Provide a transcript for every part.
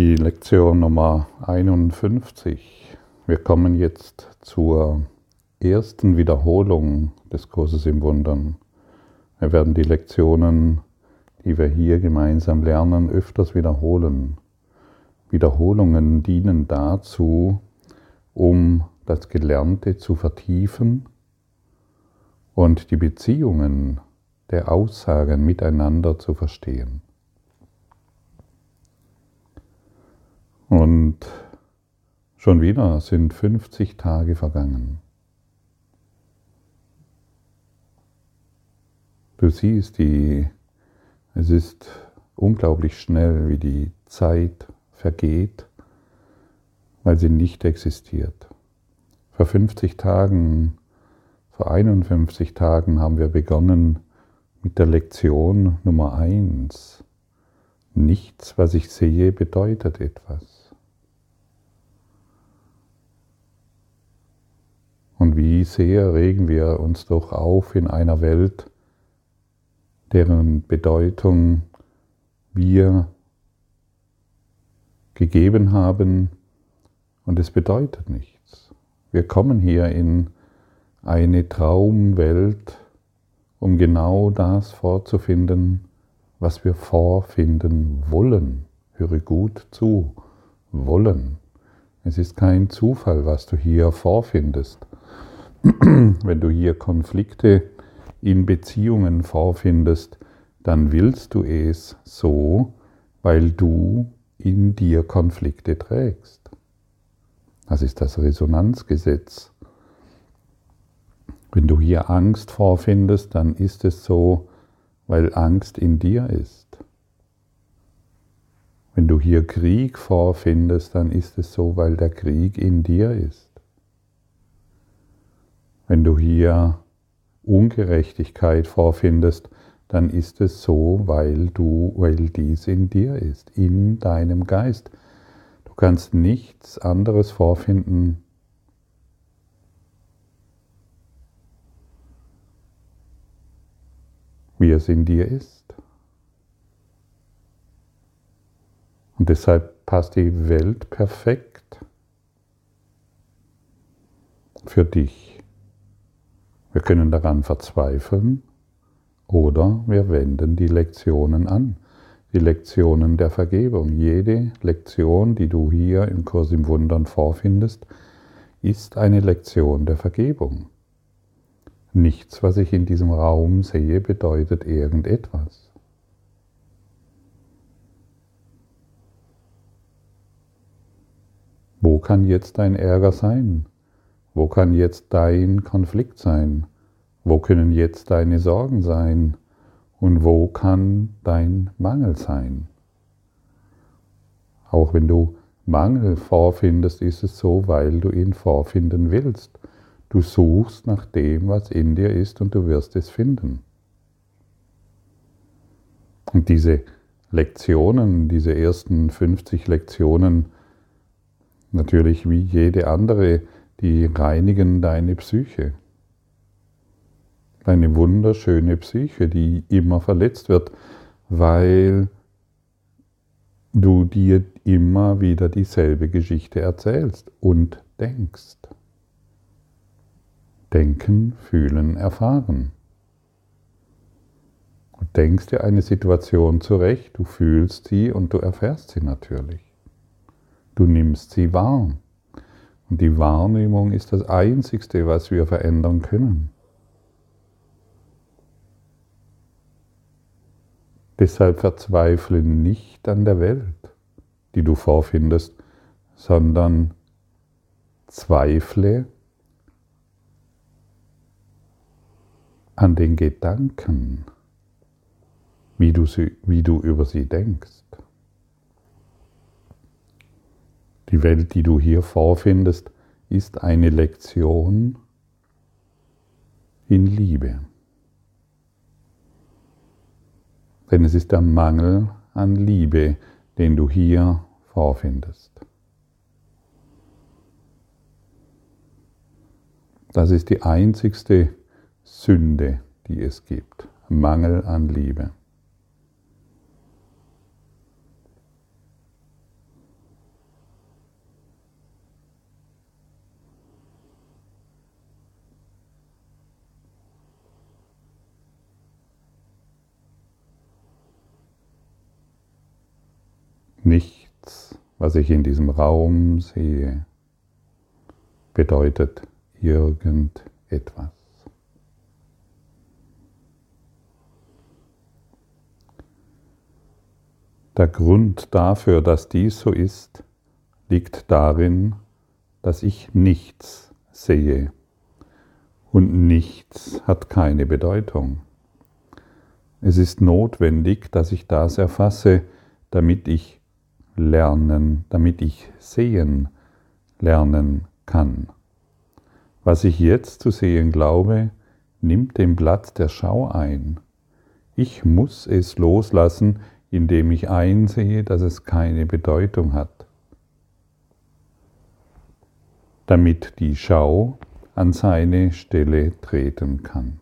Die Lektion Nummer 51. Wir kommen jetzt zur ersten Wiederholung des Kurses im Wundern. Wir werden die Lektionen, die wir hier gemeinsam lernen, öfters wiederholen. Wiederholungen dienen dazu, um das Gelernte zu vertiefen und die Beziehungen der Aussagen miteinander zu verstehen. Und schon wieder sind 50 Tage vergangen. Du siehst, die, es ist unglaublich schnell, wie die Zeit vergeht, weil sie nicht existiert. Vor 50 Tagen, vor 51 Tagen haben wir begonnen mit der Lektion Nummer 1. Nichts, was ich sehe, bedeutet etwas. Und wie sehr regen wir uns doch auf in einer Welt, deren Bedeutung wir gegeben haben und es bedeutet nichts. Wir kommen hier in eine Traumwelt, um genau das vorzufinden, was wir vorfinden wollen. Höre gut zu, wollen. Es ist kein Zufall, was du hier vorfindest. wenn du hier Konflikte in Beziehungen vorfindest, dann willst du es so, weil du in dir Konflikte trägst. Das ist das Resonanzgesetz. Wenn du hier Angst vorfindest, dann ist es so, weil Angst in dir ist. Wenn du hier Krieg vorfindest, dann ist es so, weil der Krieg in dir ist. Wenn du hier Ungerechtigkeit vorfindest, dann ist es so, weil du, weil dies in dir ist, in deinem Geist. Du kannst nichts anderes vorfinden, wie es in dir ist. Und deshalb passt die Welt perfekt für dich. Wir können daran verzweifeln oder wir wenden die Lektionen an, die Lektionen der Vergebung. Jede Lektion, die du hier im Kurs im Wundern vorfindest, ist eine Lektion der Vergebung. Nichts, was ich in diesem Raum sehe, bedeutet irgendetwas. Wo kann jetzt dein Ärger sein? Wo kann jetzt dein Konflikt sein? Wo können jetzt deine Sorgen sein? Und wo kann dein Mangel sein? Auch wenn du Mangel vorfindest, ist es so, weil du ihn vorfinden willst. Du suchst nach dem, was in dir ist, und du wirst es finden. Und diese Lektionen, diese ersten 50 Lektionen, natürlich wie jede andere die reinigen deine Psyche. Deine wunderschöne Psyche, die immer verletzt wird, weil du dir immer wieder dieselbe Geschichte erzählst und denkst. Denken, fühlen, erfahren. Du denkst dir eine Situation zurecht, du fühlst sie und du erfährst sie natürlich. Du nimmst sie wahr. Und die Wahrnehmung ist das Einzigste, was wir verändern können. Deshalb verzweifle nicht an der Welt, die du vorfindest, sondern zweifle an den Gedanken, wie du, sie, wie du über sie denkst. Die Welt, die du hier vorfindest, ist eine Lektion in Liebe. Denn es ist der Mangel an Liebe, den du hier vorfindest. Das ist die einzigste Sünde, die es gibt. Mangel an Liebe. Nichts, was ich in diesem Raum sehe, bedeutet irgendetwas. Der Grund dafür, dass dies so ist, liegt darin, dass ich nichts sehe. Und nichts hat keine Bedeutung. Es ist notwendig, dass ich das erfasse, damit ich lernen, damit ich sehen lernen kann. Was ich jetzt zu sehen glaube, nimmt den Platz der Schau ein. Ich muss es loslassen, indem ich einsehe, dass es keine Bedeutung hat. Damit die Schau an seine Stelle treten kann.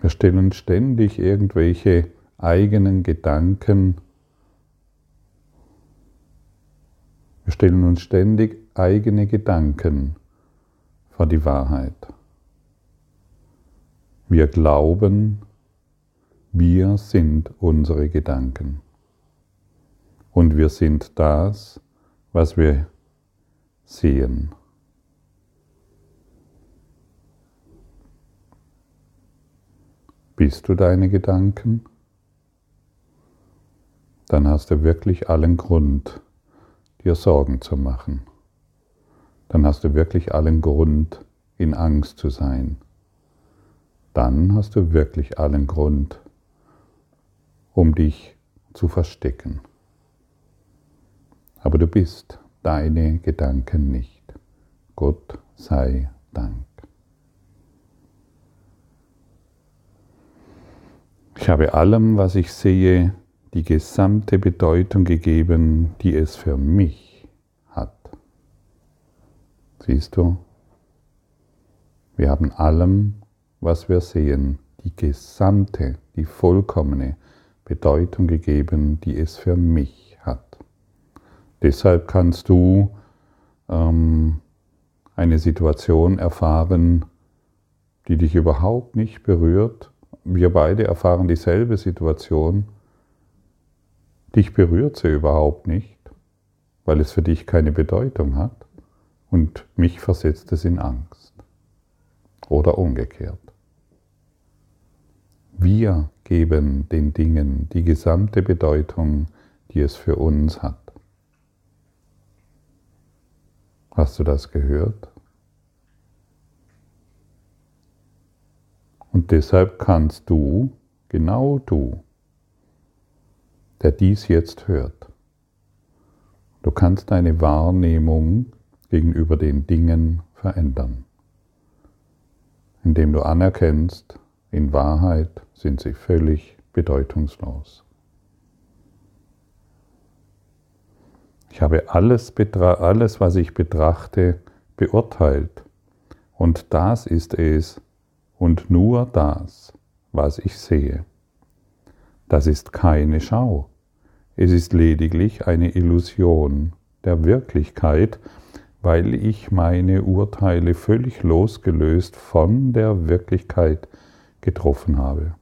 Wir stellen ständig irgendwelche eigenen Gedanken, wir stellen uns ständig eigene Gedanken vor die Wahrheit. Wir glauben, wir sind unsere Gedanken. Und wir sind das, was wir sehen. Bist du deine Gedanken? Dann hast du wirklich allen Grund, dir Sorgen zu machen. Dann hast du wirklich allen Grund, in Angst zu sein. Dann hast du wirklich allen Grund, um dich zu verstecken. Aber du bist deine Gedanken nicht. Gott sei Dank. Ich habe allem, was ich sehe, die gesamte Bedeutung gegeben, die es für mich hat. Siehst du? Wir haben allem, was wir sehen, die gesamte, die vollkommene Bedeutung gegeben, die es für mich hat. Deshalb kannst du ähm, eine Situation erfahren, die dich überhaupt nicht berührt, wir beide erfahren dieselbe Situation, dich berührt sie überhaupt nicht, weil es für dich keine Bedeutung hat und mich versetzt es in Angst. Oder umgekehrt. Wir geben den Dingen die gesamte Bedeutung, die es für uns hat. Hast du das gehört? Und deshalb kannst du, genau du, der dies jetzt hört, du kannst deine Wahrnehmung gegenüber den Dingen verändern, indem du anerkennst, in Wahrheit sind sie völlig bedeutungslos. Ich habe alles, alles, was ich betrachte, beurteilt. Und das ist es, und nur das, was ich sehe. Das ist keine Schau. Es ist lediglich eine Illusion der Wirklichkeit, weil ich meine Urteile völlig losgelöst von der Wirklichkeit getroffen habe.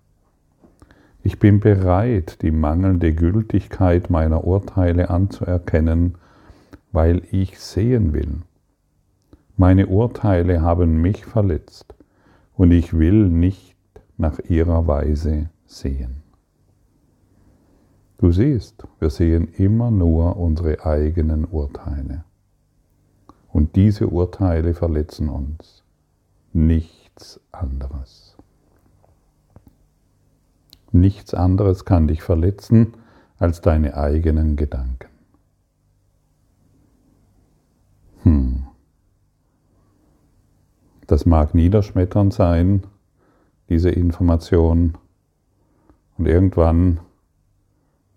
Ich bin bereit, die mangelnde Gültigkeit meiner Urteile anzuerkennen, weil ich sehen will. Meine Urteile haben mich verletzt und ich will nicht nach ihrer Weise sehen. Du siehst, wir sehen immer nur unsere eigenen Urteile. Und diese Urteile verletzen uns. Nichts anderes. Nichts anderes kann dich verletzen als deine eigenen Gedanken. Hm. Das mag niederschmetternd sein, diese Information. Und irgendwann,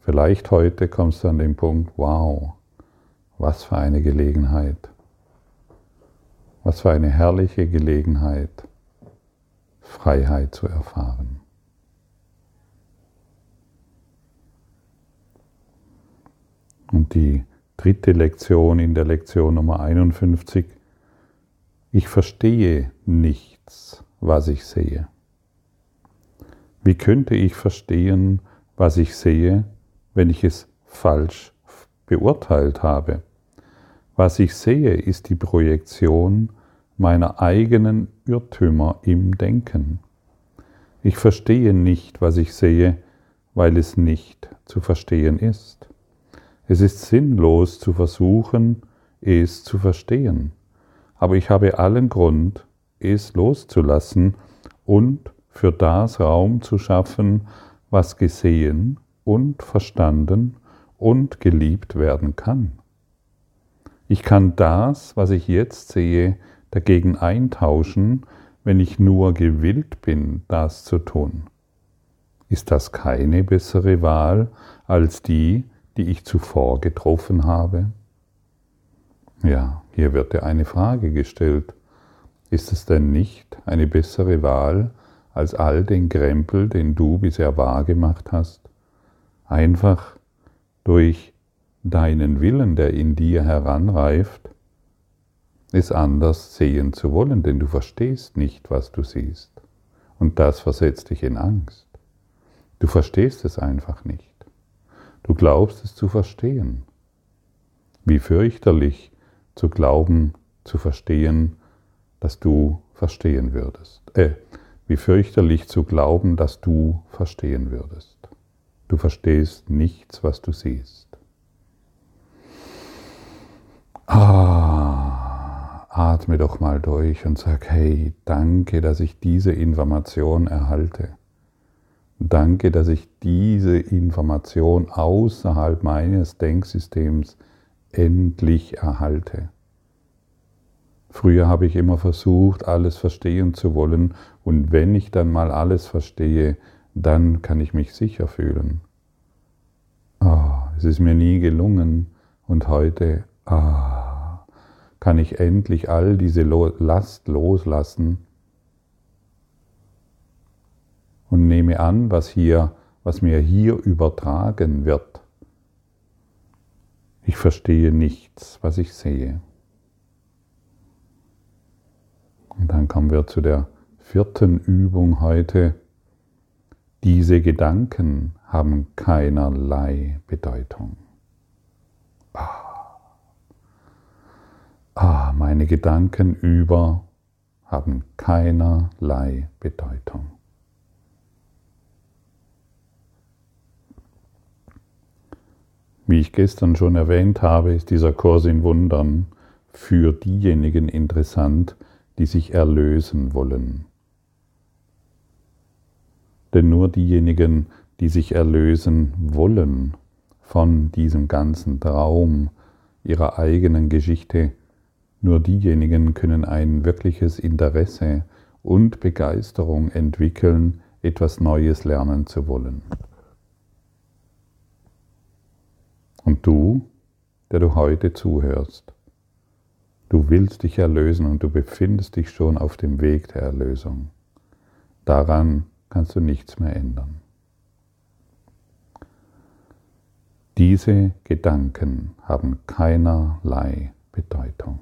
vielleicht heute, kommst du an den Punkt, wow, was für eine Gelegenheit. Was für eine herrliche Gelegenheit, Freiheit zu erfahren. Und die dritte Lektion in der Lektion Nummer 51 ich verstehe nichts, was ich sehe. Wie könnte ich verstehen, was ich sehe, wenn ich es falsch beurteilt habe. Was ich sehe, ist die Projektion meiner eigenen Irrtümer im Denken. Ich verstehe nicht, was ich sehe, weil es nicht zu verstehen ist. Es ist sinnlos zu versuchen, es zu verstehen, aber ich habe allen Grund, es loszulassen und für das Raum zu schaffen, was gesehen und verstanden und geliebt werden kann. Ich kann das, was ich jetzt sehe, dagegen eintauschen, wenn ich nur gewillt bin, das zu tun. Ist das keine bessere Wahl als die, die ich zuvor getroffen habe? Ja, hier wird dir eine Frage gestellt. Ist es denn nicht eine bessere Wahl als all den Krempel, den du bisher wahrgemacht hast? Einfach durch deinen Willen, der in dir heranreift, es anders sehen zu wollen, denn du verstehst nicht, was du siehst. Und das versetzt dich in Angst. Du verstehst es einfach nicht. Du glaubst es zu verstehen. Wie fürchterlich zu glauben, zu verstehen, dass du verstehen würdest. Äh, wie fürchterlich zu glauben, dass du verstehen würdest. Du verstehst nichts, was du siehst. Ah, atme doch mal durch und sag, hey, danke, dass ich diese Information erhalte. Danke, dass ich diese Information außerhalb meines Denksystems endlich erhalte. Früher habe ich immer versucht, alles verstehen zu wollen, und wenn ich dann mal alles verstehe, dann kann ich mich sicher fühlen. Ah, es ist mir nie gelungen und heute ah, kann ich endlich all diese Last loslassen und nehme an, was hier, was mir hier übertragen wird. Ich verstehe nichts, was ich sehe. Und dann kommen wir zu der vierten Übung heute. Diese Gedanken haben keinerlei Bedeutung. Ah. ah, meine Gedanken über haben keinerlei Bedeutung. Wie ich gestern schon erwähnt habe, ist dieser Kurs in Wundern für diejenigen interessant, die sich erlösen wollen. Denn nur diejenigen, die sich erlösen wollen von diesem ganzen Traum ihrer eigenen Geschichte, nur diejenigen können ein wirkliches Interesse und Begeisterung entwickeln, etwas Neues lernen zu wollen. Und du, der du heute zuhörst, du willst dich erlösen und du befindest dich schon auf dem Weg der Erlösung. Daran kannst du nichts mehr ändern. Diese Gedanken haben keinerlei Bedeutung.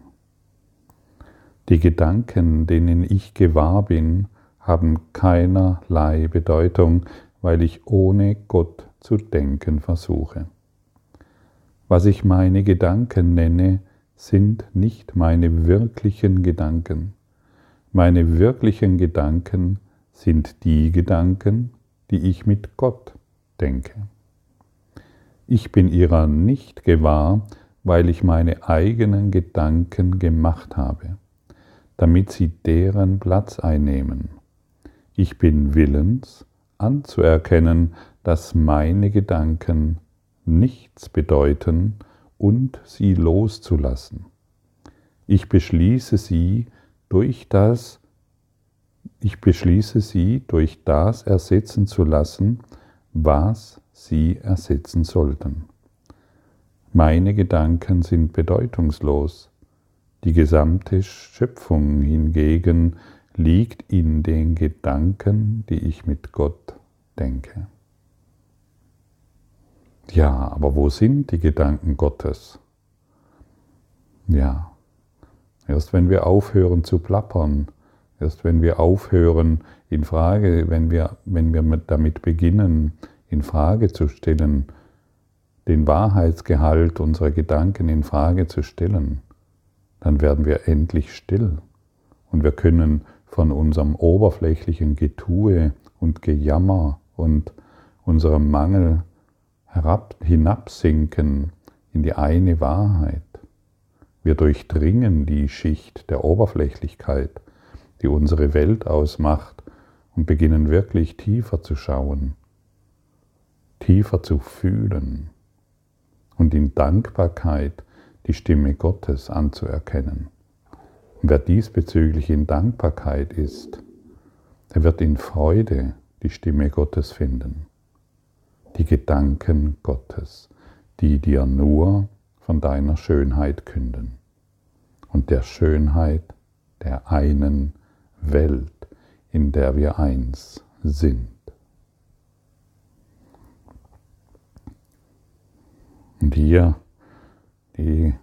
Die Gedanken, denen ich gewahr bin, haben keinerlei Bedeutung, weil ich ohne Gott zu denken versuche. Was ich meine Gedanken nenne, sind nicht meine wirklichen Gedanken. Meine wirklichen Gedanken sind die Gedanken, die ich mit Gott denke. Ich bin ihrer nicht gewahr, weil ich meine eigenen Gedanken gemacht habe, damit sie deren Platz einnehmen. Ich bin willens anzuerkennen, dass meine Gedanken nichts bedeuten und sie loszulassen. Ich beschließe sie durch das ich beschließe sie durch das ersetzen zu lassen, was sie ersetzen sollten. Meine Gedanken sind bedeutungslos, die gesamte Schöpfung hingegen liegt in den Gedanken, die ich mit Gott denke. Ja, aber wo sind die Gedanken Gottes? Ja, erst wenn wir aufhören zu plappern, Erst wenn wir aufhören, in Frage, wenn wir, wenn wir damit beginnen, in Frage zu stellen, den Wahrheitsgehalt unserer Gedanken in Frage zu stellen, dann werden wir endlich still und wir können von unserem oberflächlichen Getue und Gejammer und unserem Mangel herab, hinabsinken in die eine Wahrheit. Wir durchdringen die Schicht der Oberflächlichkeit, die unsere Welt ausmacht, und beginnen wirklich tiefer zu schauen, tiefer zu fühlen und in Dankbarkeit die Stimme Gottes anzuerkennen. Und wer diesbezüglich in Dankbarkeit ist, der wird in Freude die Stimme Gottes finden, die Gedanken Gottes, die dir nur von deiner Schönheit künden und der Schönheit der einen Welt, in der wir eins sind. Und hier die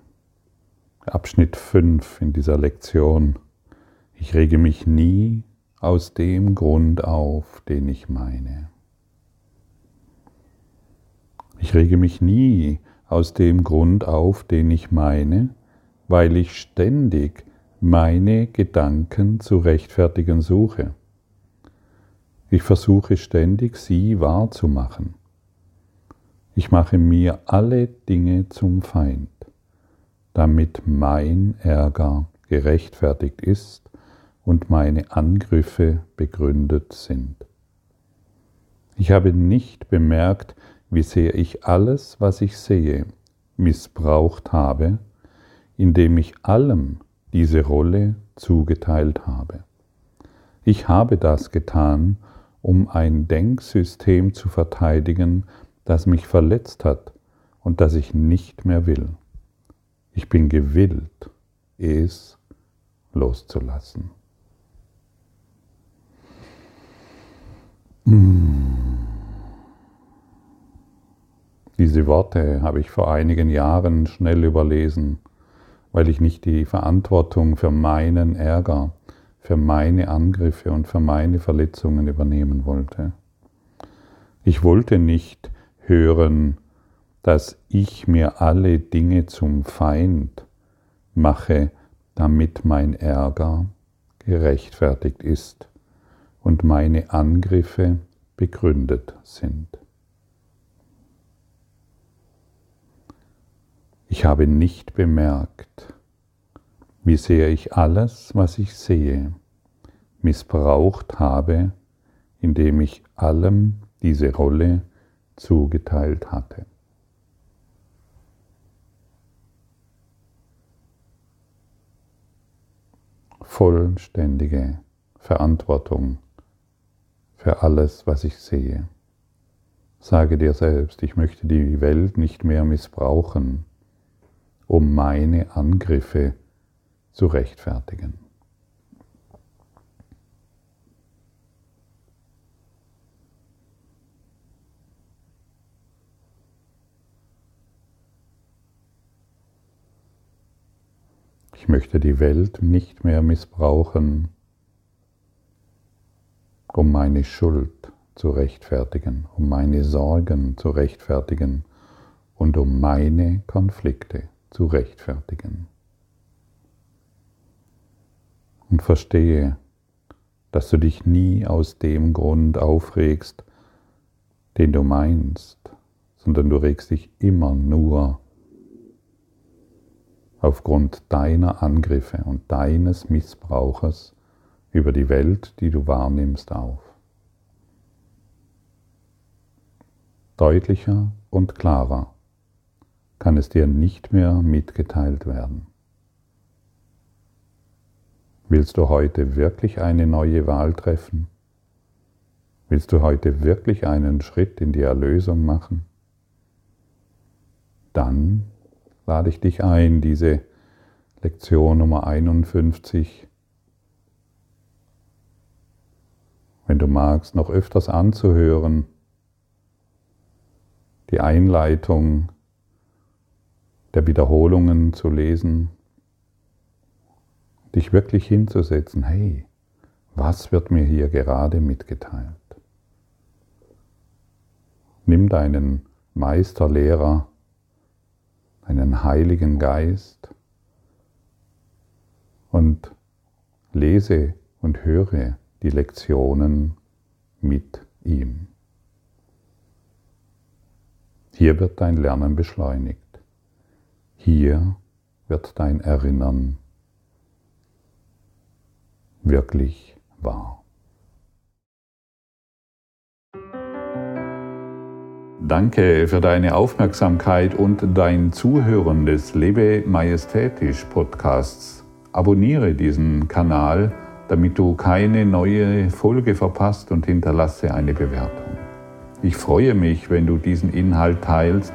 Abschnitt 5 in dieser Lektion. Ich rege mich nie aus dem Grund auf, den ich meine. Ich rege mich nie aus dem Grund auf, den ich meine, weil ich ständig meine Gedanken zu rechtfertigen suche. Ich versuche ständig, sie wahrzumachen. Ich mache mir alle Dinge zum Feind, damit mein Ärger gerechtfertigt ist und meine Angriffe begründet sind. Ich habe nicht bemerkt, wie sehr ich alles, was ich sehe, missbraucht habe, indem ich allem diese Rolle zugeteilt habe. Ich habe das getan, um ein Denksystem zu verteidigen, das mich verletzt hat und das ich nicht mehr will. Ich bin gewillt, es loszulassen. Diese Worte habe ich vor einigen Jahren schnell überlesen, weil ich nicht die Verantwortung für meinen Ärger, für meine Angriffe und für meine Verletzungen übernehmen wollte. Ich wollte nicht hören, dass ich mir alle Dinge zum Feind mache, damit mein Ärger gerechtfertigt ist und meine Angriffe begründet sind. Ich habe nicht bemerkt, wie sehr ich alles, was ich sehe, missbraucht habe, indem ich allem diese Rolle zugeteilt hatte. Vollständige Verantwortung für alles, was ich sehe. Sage dir selbst, ich möchte die Welt nicht mehr missbrauchen, um meine Angriffe zu rechtfertigen. Ich möchte die Welt nicht mehr missbrauchen, um meine Schuld zu rechtfertigen, um meine Sorgen zu rechtfertigen und um meine Konflikte zu rechtfertigen. Und verstehe, dass du dich nie aus dem Grund aufregst, den du meinst, sondern du regst dich immer nur aufgrund deiner Angriffe und deines Missbrauches über die Welt, die du wahrnimmst, auf. Deutlicher und klarer kann es dir nicht mehr mitgeteilt werden. Willst du heute wirklich eine neue Wahl treffen? Willst du heute wirklich einen Schritt in die Erlösung machen? Dann lade ich dich ein, diese Lektion Nummer 51 wenn du magst, noch öfters anzuhören. Die Einleitung der Wiederholungen zu lesen, dich wirklich hinzusetzen, hey, was wird mir hier gerade mitgeteilt? Nimm deinen Meister, Lehrer einen Heiligen Geist und lese und höre die Lektionen mit ihm. Hier wird dein Lernen beschleunigt. Hier wird dein Erinnern wirklich wahr. Danke für deine Aufmerksamkeit und dein Zuhören des Lebe Majestätisch Podcasts. Abonniere diesen Kanal, damit du keine neue Folge verpasst und hinterlasse eine Bewertung. Ich freue mich, wenn du diesen Inhalt teilst,